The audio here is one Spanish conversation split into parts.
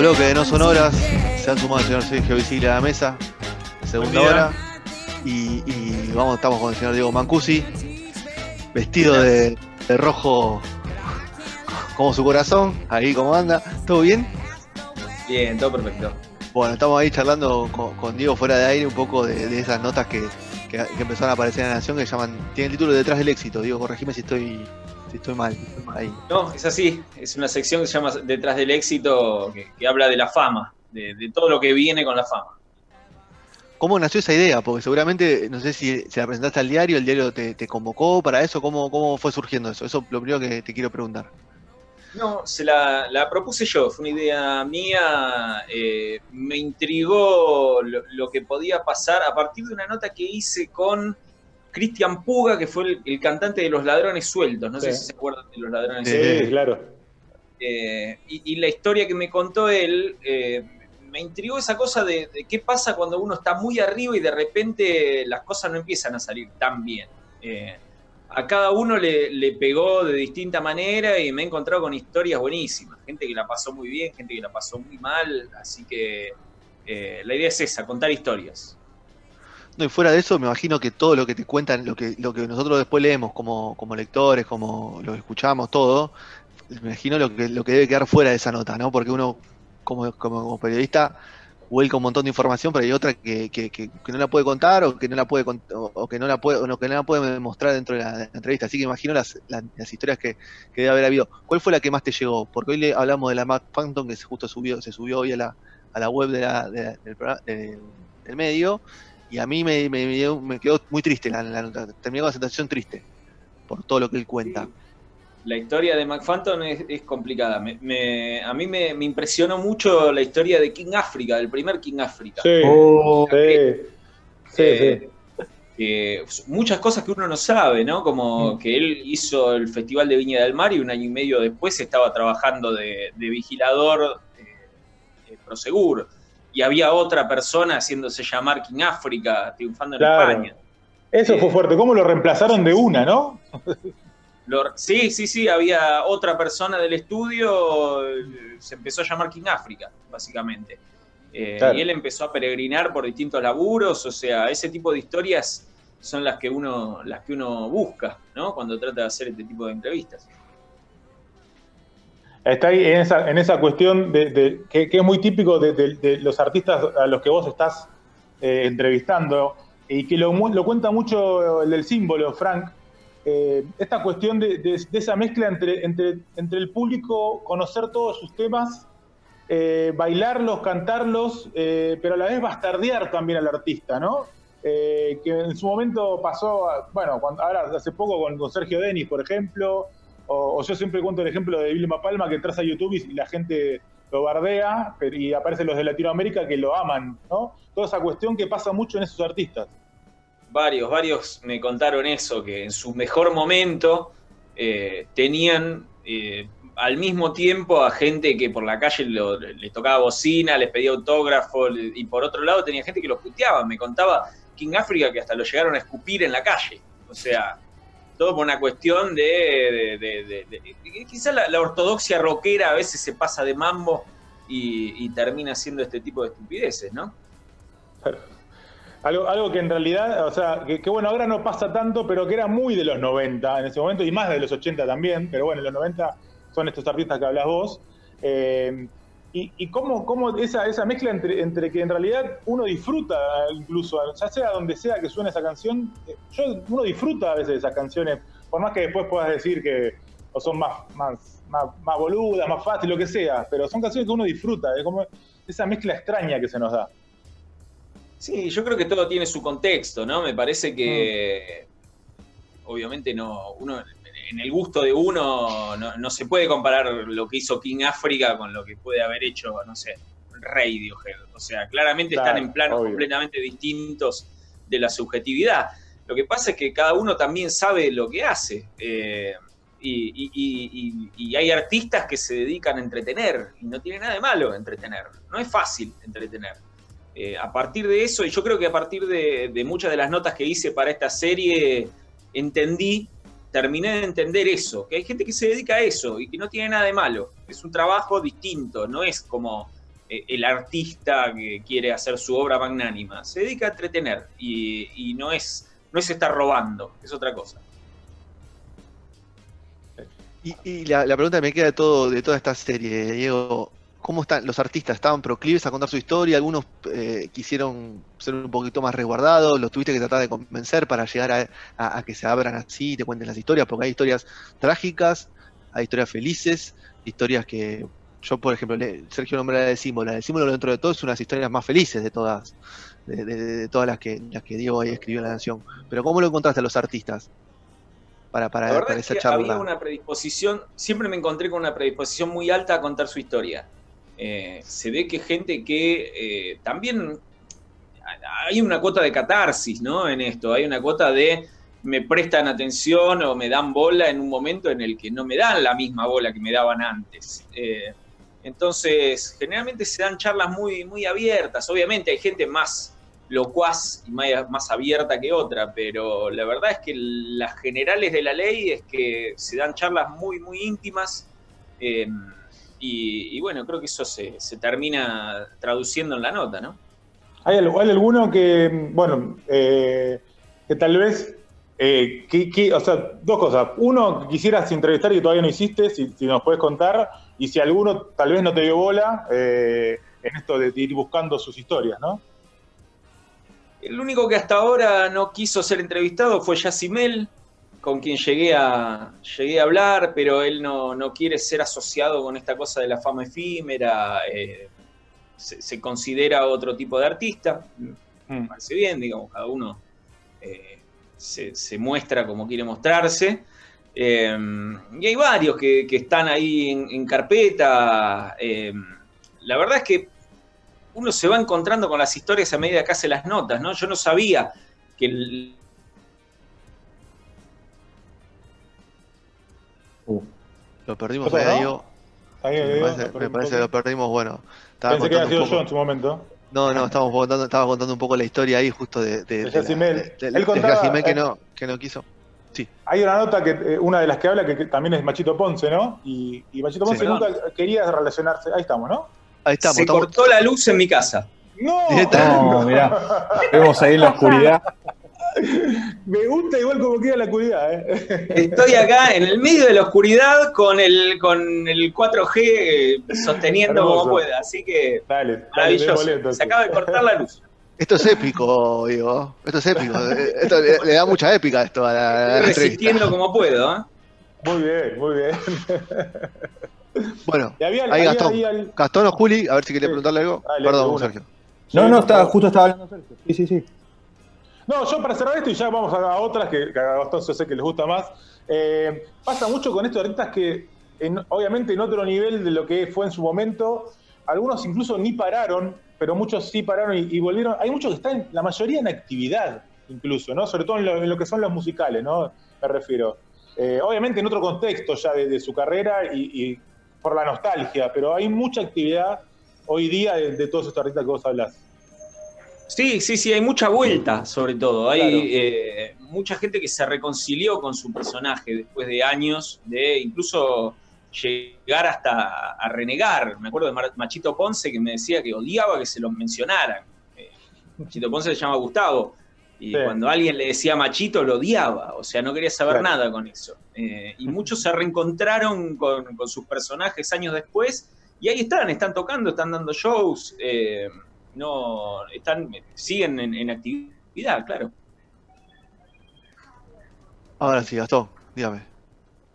Bloque de No Sonoras. Se ha sumado el señor Sergio Vicile a la mesa. Segunda hora. Y, y vamos, estamos con el señor Diego Mancusi. Vestido de, de rojo como su corazón. Ahí como anda. ¿Todo bien? Bien, todo perfecto. Bueno, estamos ahí charlando con, con Diego fuera de aire un poco de, de esas notas que, que, que empezaron a aparecer en la Nación que llaman. Tiene el título Detrás del éxito. Diego, corregime si estoy, si estoy mal. Ahí. No, es así. Es una sección que se llama Detrás del éxito, que, que habla de la fama, de, de todo lo que viene con la fama. ¿Cómo nació esa idea? Porque seguramente, no sé si se la presentaste al diario, el diario te, te convocó para eso, ¿cómo, ¿cómo fue surgiendo eso? Eso es lo primero que te quiero preguntar. No, se la, la propuse yo, fue una idea mía. eh, me intrigó lo, lo que podía pasar a partir de una nota que hice con Cristian Puga, que fue el, el cantante de Los Ladrones Sueltos. No sé si se acuerdan de Los Ladrones Sí. Sueltos. Sí, claro. Eh, y, y la historia que me contó él, eh, me intrigó esa cosa de, de qué pasa cuando uno está muy arriba y de repente las cosas no empiezan a salir tan bien. Eh, a cada uno le, le pegó de distinta manera y me he encontrado con historias buenísimas. Gente que la pasó muy bien, gente que la pasó muy mal. Así que eh, la idea es esa, contar historias. Y fuera de eso, me imagino que todo lo que te cuentan, lo que, lo que nosotros después leemos como, como lectores, como lo escuchamos, todo, me imagino lo que, lo que debe quedar fuera de esa nota, ¿no? Porque uno, como, como, como periodista, vuelca un montón de información, pero hay otra que, que, que- que no la puede contar o que no la puede o, que no la puede, o no- que no la puede mostrar dentro de la, entrevista. Así que imagino las, las, historias que, debe haber habido. ¿Cuál fue la que más te llegó? Porque hoy le hablamos de la Mac Phantom que se justo subió, se subió hoy a la, a la web de la- del medio. Y a mí me, me, me dio- me quedó muy triste la, la nota. Terminé con la sensación triste por todo lo que él cuenta. La historia de McPhantom es, es complicada. Me- me- a mí me, me impresionó mucho la historia de King África, del primer King África. Sí. Oh, sí. Sí, Eh, sí. que muchas cosas que uno no sabe, ¿no? Como Mm. que él hizo el Festival de Viña del Mar y un año y medio después estaba trabajando de, de vigilador eh, eh, Prosegur. Y había otra persona haciéndose llamar King África, triunfando en. España. Eso fue fuerte. ¿Cómo lo reemplazaron de una, no? Lo- sí, sí, sí, había otra persona del estudio, eh, se empezó a llamar King África, básicamente. Eh, Claro. Y él empezó a peregrinar por distintos laburos, o sea, ese tipo de historias son las que uno, las que uno busca, ¿no? Cuando trata de hacer este tipo de entrevistas. Está ahí en esa, en esa cuestión de, que, es muy típico de, los artistas a los que vos estás eh, entrevistando y que lo, lo cuenta mucho el del símbolo, Frank. eh, esta cuestión de, esa mezcla entre, entre, entre el público, conocer todos sus temas, eh, bailarlos, cantarlos, pero a la vez bastardear también al artista, ¿no? Que en su momento pasó, bueno, cuando, ahora hace poco con, con Sergio Denis, por ejemplo, o, o yo siempre cuento el ejemplo de Vilma Palma, que entras a YouTube y la gente lo bardea, y aparecen los de Latinoamérica que lo aman, ¿no? Toda esa cuestión que pasa mucho en esos artistas. Varios, varios me contaron eso, que en su mejor momento eh, tenían eh, al mismo tiempo a gente que por la calle les tocaba bocina, les pedía autógrafo, y por otro lado tenía gente que los puteaba. Me contaba King África que hasta lo llegaron a escupir en la calle. O sea, todo por una cuestión de... de- quizá la, ortodoxia rockera a veces se pasa de mambo y, termina haciendo este tipo de estupideces, ¿no? Algo, algo que en realidad, o sea, que, que bueno, ahora no pasa tanto, pero que era muy de los 90 en ese momento, y más de los 80 también, pero bueno, en los 90 son estos artistas que hablas vos. Eh, y y cómo, cómo esa, esa mezcla entre, entre que en realidad uno disfruta, incluso, ya sea donde sea que suene esa canción, eh, yo, uno disfruta a veces esas canciones, por más que después puedas decir que o son más, más, más, más boludas, más fácil, lo que sea, pero son canciones que uno disfruta, es como esa mezcla extraña que se nos da. Sí, yo creo que todo tiene su contexto, ¿no? Me parece que obviamente no, uno en el gusto de uno no, se puede comparar lo que hizo King África con lo que puede haber hecho, no sé, Radiohead. O sea, claramente están en planos completamente distintos de la subjetividad. Lo que pasa es que cada uno también sabe lo que hace. Eh, y, hay artistas que se dedican a entretener y no tiene nada de malo entretener. No es fácil entretener. Eh, a partir de eso, y yo creo que a partir de, muchas de las notas que hice para esta serie, entendí, terminé de entender eso, que hay gente que se dedica a eso y que no tiene nada de malo. Es un trabajo distinto, no es como eh, el artista que quiere hacer su obra magnánima. Se dedica a entretener y, no, es, no es estar robando, es otra cosa. Y, la, pregunta me queda de todo, de toda esta serie, Diego, ¿cómo están los artistas? ¿Estaban proclives a contar su historia? Algunos eh, quisieron ser un poquito más resguardados, los tuviste que tratar de convencer para llegar a, que se abran así y te cuenten las historias, porque hay historias trágicas, hay historias felices, historias que yo, por ejemplo, Sergio nombra la de símbolo, la de símbolo dentro de todo es una de las historias más felices de todas, de, todas las que, las que Diego ahí escribió en la Nación. Pero ¿cómo lo encontraste a los artistas? para, para, la esa charla. Había una predisposición, siempre me encontré con una predisposición muy alta a contar su historia. Eh, se ve que gente que eh, también hay una cuota de catarsis, ¿no? En esto, hay una cuota de me prestan atención o me dan bola en un momento en el que no me dan la misma bola que me daban antes. Eh, entonces, generalmente se dan charlas muy, muy abiertas. Obviamente hay gente más locuaz y más, abierta que otra, pero la verdad es que las generales de la ley es que se dan charlas muy, muy íntimas. Y, bueno, creo que eso se, termina traduciendo en la nota, ¿no? ¿Hay, alguno que, bueno, eh, que tal vez, eh, o sea, dos cosas. Uno, quisieras entrevistar y que todavía no hiciste, si, nos puedes contar, y si alguno tal vez no te dio bola eh, en esto de ir buscando sus historias, ¿no? El único que hasta ahora no quiso ser entrevistado fue Yacimel, con quien llegué a, llegué a hablar, pero él no, quiere ser asociado con esta cosa de la fama efímera. Eh, se, considera otro tipo de artista. Me parece bien, digamos, cada uno eh, se, muestra como quiere mostrarse. Eh, y hay varios que, están ahí en carpeta. la verdad es que uno se va encontrando con las historias a medida que hace las notas, ¿no? Yo no sabía que el... Lo perdimos ahí, yo. me, parece, que lo perdimos, bueno. Pensé que había sido yo en su momento. No, no, estábamos contando, estaba contando un poco la historia ahí justo de, de, de, de Él contaba, que, no, que no quiso. Sí. Hay una nota que eh, una de las que habla que, también es Machito Ponce, ¿no? Y, y Machito Ponce nunca quería relacionarse. Ahí estamos, ¿no? Ahí estamos. Se cortó la luz en mi casa. No, no mirá. Vemos ahí en la oscuridad. Me gusta igual como queda la oscuridad. ¿eh? Estoy acá en el medio de la oscuridad con el, con el 4G eh, sosteniendo como pueda. Así que dale, maravilloso. Se acaba de cortar la luz. Esto es épico, digo. Esto es épico. Esto le, da mucha épica esto a la, Estoy resistiendo como puedo. ¿eh? Muy bien, muy bien. Bueno, ahí Gastón. Gastón o Juli, a ver si quería preguntarle algo. Perdón, Sergio. No, no, está, justo estaba hablando Sergio. Sí, sí, sí. No, yo para cerrar esto y ya vamos a, otras que, a Gastón yo sé que les gusta más. Eh, pasa mucho con estos artistas que, obviamente, en otro nivel de lo que fue en su momento, algunos incluso ni pararon, pero muchos sí pararon y, volvieron. Hay muchos que están, la mayoría en actividad, incluso, ¿no? Sobre todo en lo, que son los musicales, ¿no? Me refiero. Eh, obviamente en otro contexto ya de, su carrera y, por la nostalgia, pero hay mucha actividad hoy día de, todos estos artistas que vos hablas. Sí, sí, sí, hay mucha vuelta, sobre todo. Hay eh, mucha gente que se reconcilió con su personaje después de años de incluso llegar hasta a renegar. Me acuerdo de Machito Ponce que me decía que odiaba que se lo mencionaran. Eh, Machito Ponce se llama Gustavo. Y cuando alguien le decía machito, lo odiaba, o sea, no quería saber nada con eso. Eh, y muchos se reencontraron con, sus personajes años después, y ahí están, están tocando, están dando shows, eh, no, están, siguen en, actividad, claro. Ahora sí, Gastón, dígame.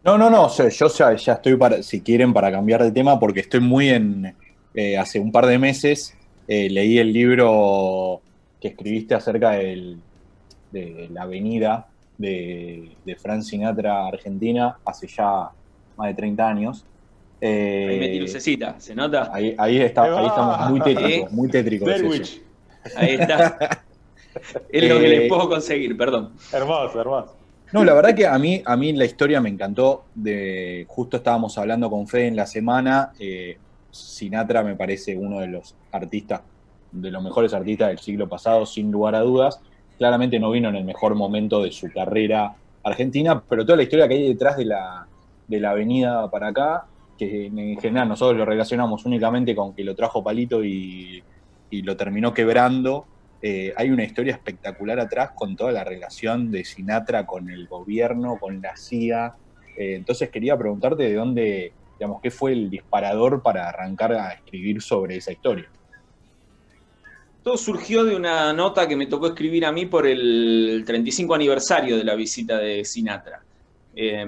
No, no, no, yo ya, estoy para, si quieren, para cambiar de tema, porque estoy muy en, eh, hace un par de meses leí el libro que escribiste acerca del, de la avenida de, de Frank Sinatra Argentina hace ya más de 30 años. Eh, ahí metí lucecita, ¿se nota? Ahí, ahí, está, ahí estamos muy tétricos, muy tétricos. Ahí está. es lo que les eh, puedo conseguir, perdón. Hermoso, hermoso. No, la verdad que a mí, a mí la historia me encantó. De, justo estábamos hablando con Fede en la semana. Eh, Sinatra me parece uno de los artistas, de los mejores artistas del siglo pasado, sin lugar a dudas. Claramente no vino en el mejor momento de su carrera argentina, pero toda la historia que hay detrás de la, de la avenida para acá, que en general nosotros lo relacionamos únicamente con que lo trajo Palito y, y lo terminó quebrando, eh, hay una historia espectacular atrás con toda la relación de Sinatra con el gobierno, con la CIA. Eh, entonces quería preguntarte de dónde, digamos, qué fue el disparador para arrancar a escribir sobre esa historia. Todo surgió de una nota que me tocó escribir a mí por el 35 aniversario de la visita de Sinatra. Eh,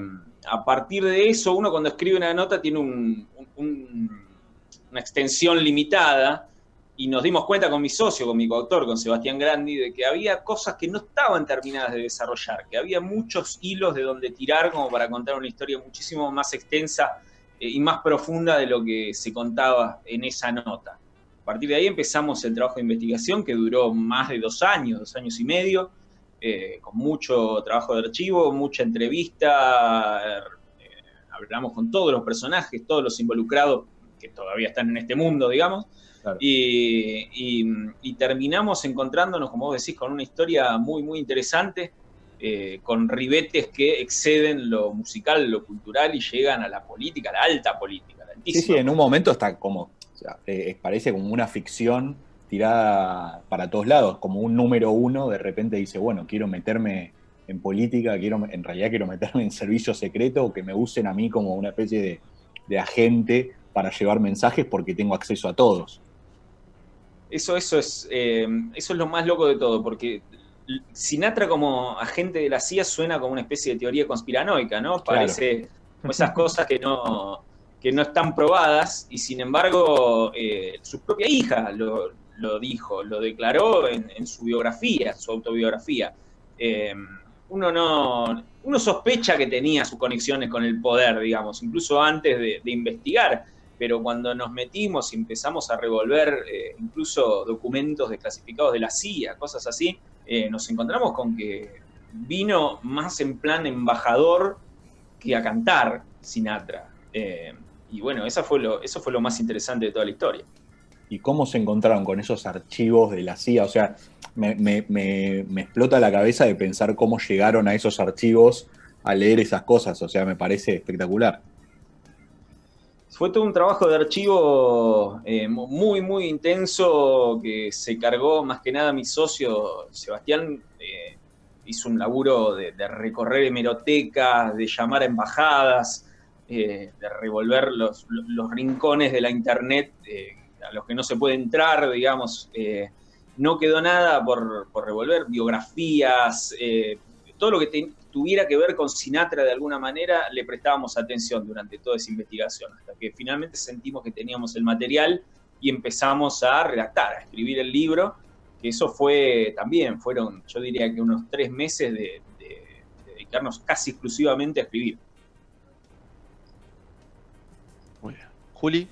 a partir de eso, uno cuando escribe una nota tiene una extensión limitada y nos dimos cuenta con mi socio, con mi coautor, con Sebastián Grandi, de que había cosas que no estaban terminadas de desarrollar, que había muchos hilos de donde tirar como para contar una historia muchísimo más extensa eh, y más profunda de lo que se contaba en esa nota. A partir de ahí empezamos el trabajo de investigación que duró más de dos años, dos años y medio, eh, con mucho trabajo de archivo, mucha entrevista, eh, hablamos con todos los personajes, todos los involucrados que todavía están en este mundo, digamos, y, terminamos encontrándonos, como vos decís, con una historia muy, muy interesante, eh, con ribetes que exceden lo musical, lo cultural y llegan a la política, a la alta política. sí, sí, en un momento está como, eh, parece como una ficción tirada para todos lados, como un número uno de repente dice, bueno, quiero meterme en política, quiero, en realidad quiero meterme en servicio secreto o que me usen a mí como una especie de, de agente para llevar mensajes porque tengo acceso a todos. Eso, eso, es, eh, eso es lo más loco de todo, porque Sinatra como agente de la CIA suena como una especie de teoría conspiranoica, ¿no? Parece como esas cosas que no, que no están probadas y sin embargo eh, su propia hija lo, dijo, lo declaró en, su biografía, su autobiografía. Eh, uno no, uno sospecha que tenía sus conexiones con el poder, digamos, incluso antes de investigar pero cuando nos metimos y empezamos a revolver eh, incluso documentos desclasificados de la CIA, cosas así, eh, nos encontramos con que vino más en plan embajador que a cantar Sinatra. Y bueno, esa fue lo, eso fue lo más interesante de toda la historia. ¿Y cómo se encontraron con esos archivos de la CIA? O sea, me, explota la cabeza de pensar cómo llegaron a esos archivos a leer esas cosas. O sea, me parece espectacular. Fue todo un trabajo de archivo eh, muy, muy intenso que se cargó más que nada mi socio Sebastián. Eh, hizo un laburo de, recorrer hemerotecas, de llamar a embajadas, eh, de revolver los, rincones de la internet a los que no se puede entrar, digamos. no quedó nada por, por revolver, biografías, todo lo que tuviera que ver con Sinatra de alguna manera, le prestábamos atención durante toda esa investigación, hasta que finalmente sentimos que teníamos el material y empezamos a redactar, a escribir el libro, que eso fue también, fueron yo diría que unos tres meses de, dedicarnos casi exclusivamente a escribir. Muy bien. Juli.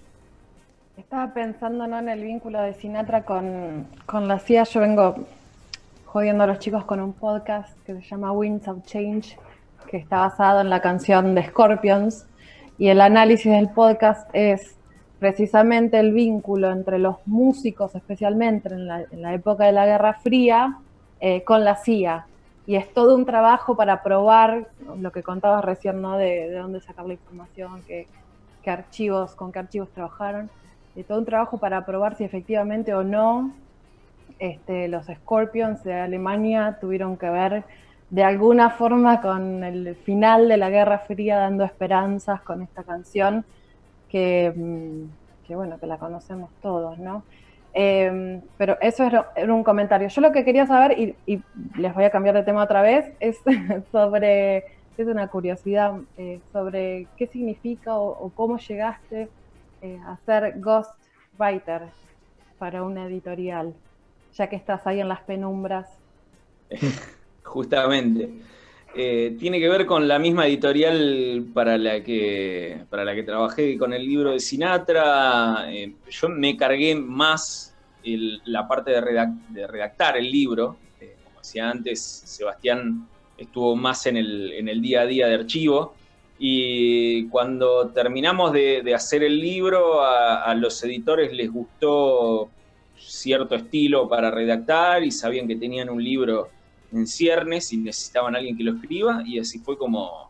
Estaba pensando ¿no? en el vínculo de Sinatra con, con la CIA. Yo vengo jodiendo a los chicos con un podcast que se llama Winds of Change, que está basado en la canción de Scorpions. Y el análisis del podcast es precisamente el vínculo entre los músicos, especialmente en la, época de la Guerra Fría, eh, con la CIA. Y es todo un trabajo para probar lo que contabas recién, ¿no? De, dónde sacar la información, qué, archivos, con qué archivos trabajaron. Y todo un trabajo para probar si efectivamente o no este, los Scorpions de Alemania tuvieron que ver de alguna forma con el final de la Guerra Fría, dando esperanzas con esta canción que, mm, bueno, que la conocemos todos, ¿no? Em, pero eso era, un comentario. Yo lo que quería saber, y, les voy a cambiar de tema otra vez, es sobre, es una curiosidad, eh, sobre qué significa o, cómo llegaste eh, a ser ghostwriter para una editorial ya que estás ahí en las penumbras. Justamente. Eh, tiene que ver con la misma editorial para la que, para la que trabajé con el libro de Sinatra. Eh, yo me cargué más la parte de, redactar el libro. Eh, como decía antes, Sebastián estuvo más en el, en el, día a día de archivo. Y cuando terminamos de, hacer el libro, a, los editores les gustó cierto estilo para redactar y sabían que tenían un libro en ciernes y necesitaban a alguien que lo escriba y así fue como,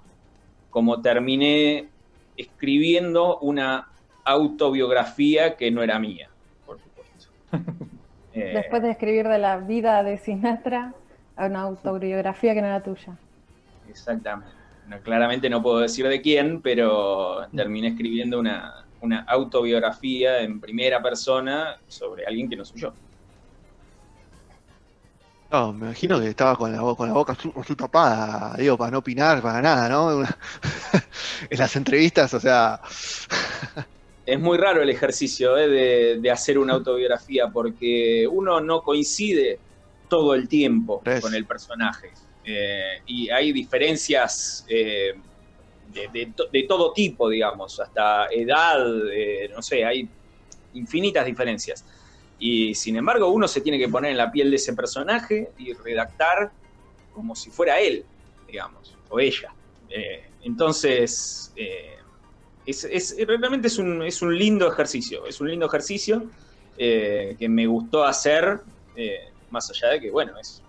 como terminé escribiendo una autobiografía que no era mía, por supuesto. Eh, Después de escribir de la vida de Sinatra, a una autobiografía que no era tuya. Exactamente. Claramente no puedo decir de quién, pero terminé escribiendo una, una autobiografía en primera persona sobre alguien que no soy yo. No, me imagino que estaba con la, con la boca su, tapada, digo, para no opinar, para nada, ¿no? en las entrevistas, o sea... es muy raro el ejercicio ¿eh? de, hacer una autobiografía porque uno no coincide todo el tiempo con el personaje. Eh, y hay diferencias eh, de, todo tipo, digamos, hasta edad, no sé, hay infinitas diferencias. Y sin embargo, uno se tiene que poner en la piel de ese personaje y redactar como si fuera él, digamos, o ella. Eh, entonces, eh, es, realmente es un, es un, lindo ejercicio, es un lindo ejercicio eh, que me gustó hacer, más allá de que, bueno, es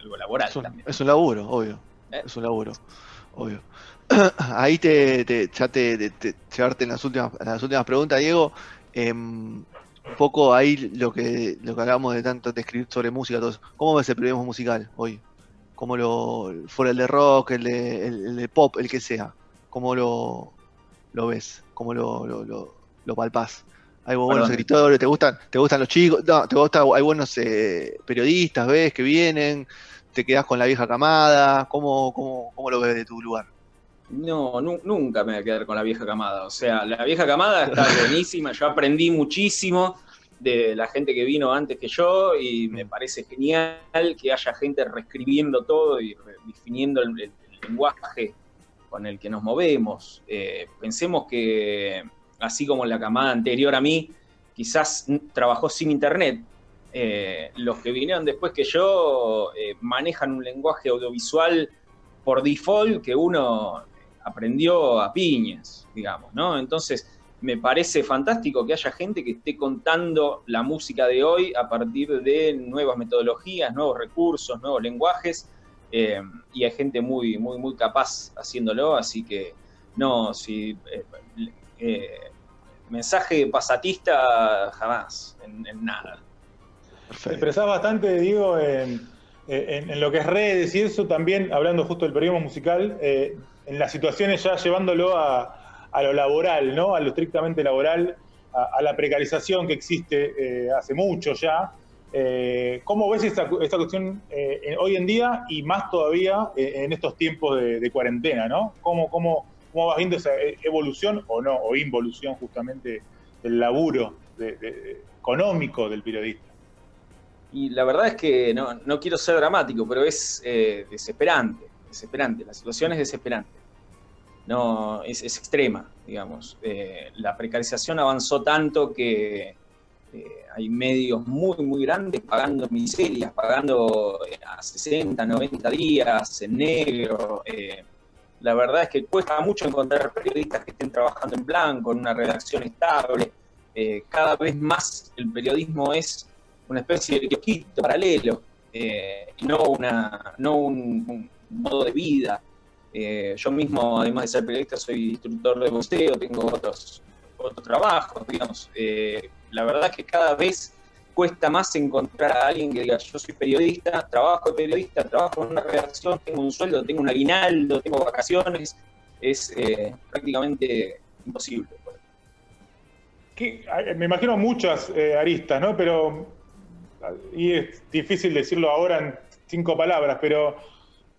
algo laboral. Es un, también. Es un laburo, obvio. Es un laburo, obvio. Ahí te, te ya te, llevarte en las últimas, en las últimas preguntas, Diego. Em, un poco ahí lo que, lo que hablamos de tanto de escribir sobre música, todos. ¿Cómo ves el periodismo musical hoy? ¿Cómo lo, fuera el de rock, el de, el, de pop, el que sea? ¿Cómo lo, lo ves? ¿Cómo lo, lo, lo, palpás? Hay buenos escritores, ¿te gustan, te gustan los chicos? No, ¿te gusta, hay buenos eh, periodistas, ves, que vienen? ¿Te quedas con la vieja camada? ¿Cómo, cómo, cómo lo ves de tu lugar? No, nunca me voy a quedar con la vieja camada. O sea, la vieja camada está buenísima. Yo aprendí muchísimo de la gente que vino antes que yo y me parece genial que haya gente reescribiendo todo y definiendo el, lenguaje con el que nos movemos. Eh, pensemos que, así como la camada anterior a mí, quizás trabajó sin internet. Eh, los que vinieron después que yo eh, manejan un lenguaje audiovisual por default que uno aprendió a piñas, digamos, ¿no? Entonces, me parece fantástico que haya gente que esté contando la música de hoy a partir de nuevas metodologías, nuevos recursos, nuevos lenguajes, eh, y hay gente muy, muy, muy capaz haciéndolo, así que no, si eh, mensaje pasatista jamás, en, nada. Expresás bastante, digo, en, lo que es redes y eso también, hablando justo del periodismo musical, en las situaciones ya llevándolo a, lo laboral, ¿no? A lo estrictamente laboral, a, la precarización que existe eh, hace mucho ya. Eh, ¿Cómo ves esta, cuestión eh, hoy en día y más todavía en estos tiempos de, cuarentena, ¿no? ¿Cómo, cómo, ¿Cómo, vas viendo esa evolución o no, o involución justamente del laburo económico del periodista? Y la verdad es que no, no quiero ser dramático, pero es desesperante desesperante, la situación es desesperante. No, es, extrema, digamos. Eh, la precarización avanzó tanto que eh, hay medios muy, muy grandes pagando miserias, pagando eh, a 60, 90 días en negro. La verdad es que cuesta mucho encontrar periodistas que estén trabajando en blanco, en una redacción estable. cada vez más el periodismo es una especie de kiosquito paralelo, no, una, no un modo de vida. Eh, yo mismo, además de ser periodista, soy instructor de boxeo, tengo otros, otros trabajos, digamos. Eh, la verdad es que cada vez cuesta más encontrar a alguien que diga, yo soy periodista, trabajo de periodista, trabajo en una redacción, tengo un sueldo, tengo un aguinaldo, tengo vacaciones. Es eh, prácticamente imposible. me imagino muchas aristas, ¿no? Pero, y es difícil decirlo ahora en cinco palabras, pero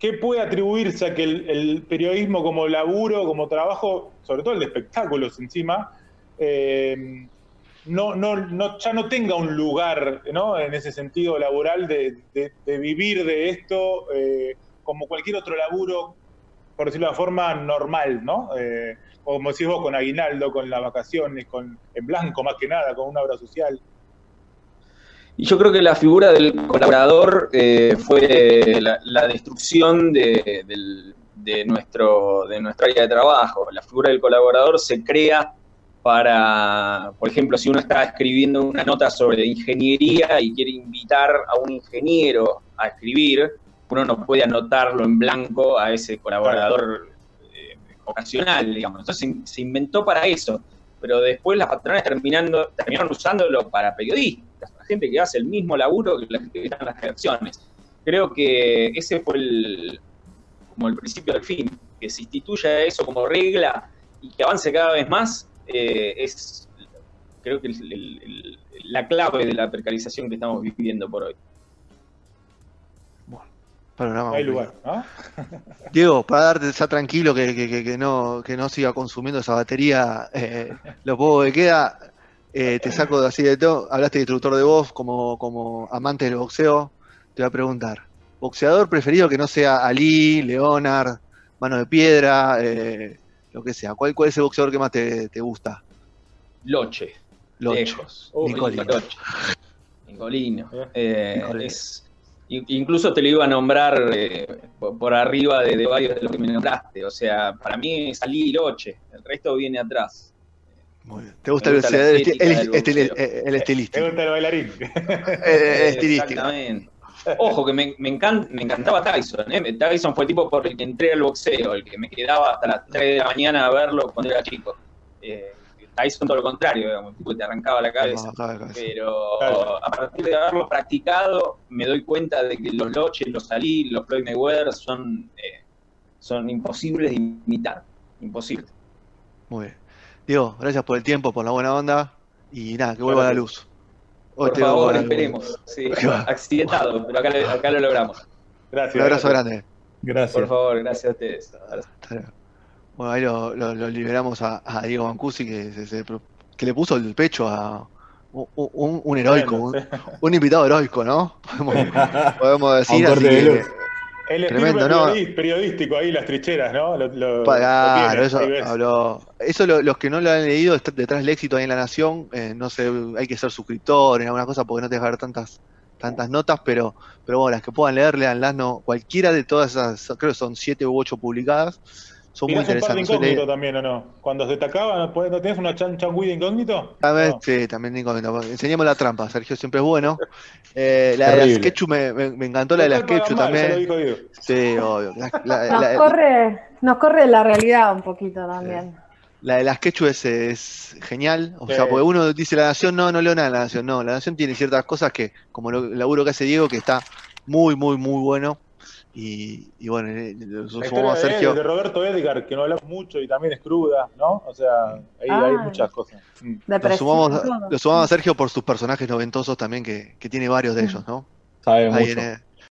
¿Qué puede atribuirse a que el, periodismo como laburo, como trabajo, sobre todo el de espectáculos encima, eh, no, no, ya no tenga un lugar ¿no? en ese sentido laboral de, vivir de esto, eh, como cualquier otro laburo, por decirlo de forma normal, ¿no? Eh, como decís vos, con aguinaldo, con las vacaciones, con en blanco más que nada, con una obra social. Y yo creo que la figura del colaborador eh, fue la, destrucción de, nuestro, de nuestra área de trabajo. La figura del colaborador se crea para, por ejemplo, si uno está escribiendo una nota sobre ingeniería y quiere invitar a un ingeniero a escribir, uno no puede anotarlo en blanco a ese colaborador eh, ocasional, digamos. Entonces se, inventó para eso, pero después las patronas terminando, terminaron usándolo para periodistas, para gente que hace el mismo laburo que la que está las redacciones. Creo que ese fue el, como el principio del fin, que se instituya eso como regla y que avance cada vez más eh, es, creo que la clave de la precarización que estamos viviendo por hoy. Bueno, Hay lugar, Diego, para darte ya tranquilo que, no, que no siga consumiendo esa batería, eh, lo poco que queda, eh, te saco de así de todo. Hablaste de instructor de voz como, como amante del boxeo. Te voy a preguntar, ¿boxeador preferido que no sea Ali, Leonard, Mano de Piedra, lo que sea. ¿Cuál, cuál es el boxeador que más te, gusta? Loche. Loche. Lejos. Nicolino. Loche. Nicolino. Eh, es, incluso te lo iba a nombrar eh, por, arriba de, varios de los que me nombraste. O sea, para mí es Ali y Loche. El resto viene atrás. Muy bien. ¿Te gusta, el, el, estilista? ¿Te gusta el bailarín? el estilístico. Exactamente. Ojo, que me, me, encantaba Tyson. ¿eh? Tyson fue el tipo por el que entré al boxeo, el que me quedaba hasta las 3 de la mañana a verlo cuando era chico. Eh, Tyson todo lo contrario, digamos, tipo te arrancaba la cabeza. Pero a partir de haberlo practicado, me doy cuenta de que los Loches, los Salí, los Floyd Mayweather son, eh, son imposibles de imitar. Imposible. Muy bien. Diego, gracias por el tiempo, por la buena onda y nada, que vuelva a la luz. Por favor, esperemos. Sí, accidentado, pero acá, acá, lo logramos. Gracias. Un abrazo grande. Gracias. Por favor, gracias a ustedes. Bueno, ahí lo, lo, liberamos a, a, Diego Mancusi, que, se, que le puso el pecho a un, un, un heroico, un, un, invitado heroico, ¿no? Podemos, podemos decir así que, el Tremendo, ¿no? periodístico ahí, las tricheras, ¿no? Lo, claro, eso. Eso los que no lo han leído detrás del éxito ahí en La Nación, eh, no sé, hay que ser suscriptor en alguna cosa porque no te deja ver tantas tantas notas, pero pero bueno, las que puedan leer, leanlas, no, cualquiera de todas esas, creo que son siete u ocho publicadas, son muy interesantes. un incógnito también o no? Cuando se te acaba, ¿no tienes una chan de incógnito? También, Sí, también de incógnito. Enseñemos la trampa, Sergio siempre es bueno. Eh, la de la sketchu me, me, encantó la de la sketchu también. Sí, obvio. nos, corre, nos corre la realidad un poquito también. La de la sketchu es, es genial. O sea, porque uno dice la nación, no, no leo nada de la nación. No, la nación tiene ciertas cosas que, como el laburo que hace Diego, que está muy, muy, muy bueno. Y, y bueno, lo sumamos a Sergio. De, Roberto Edgar, que no hablamos mucho y también es cruda, ¿no? O sea, ahí hay muchas cosas. Mm. Lo sumamos, lo sumamos, a Sergio por sus personajes noventosos también, que, que tiene varios de mm. ellos, ¿no? Sabe mucho.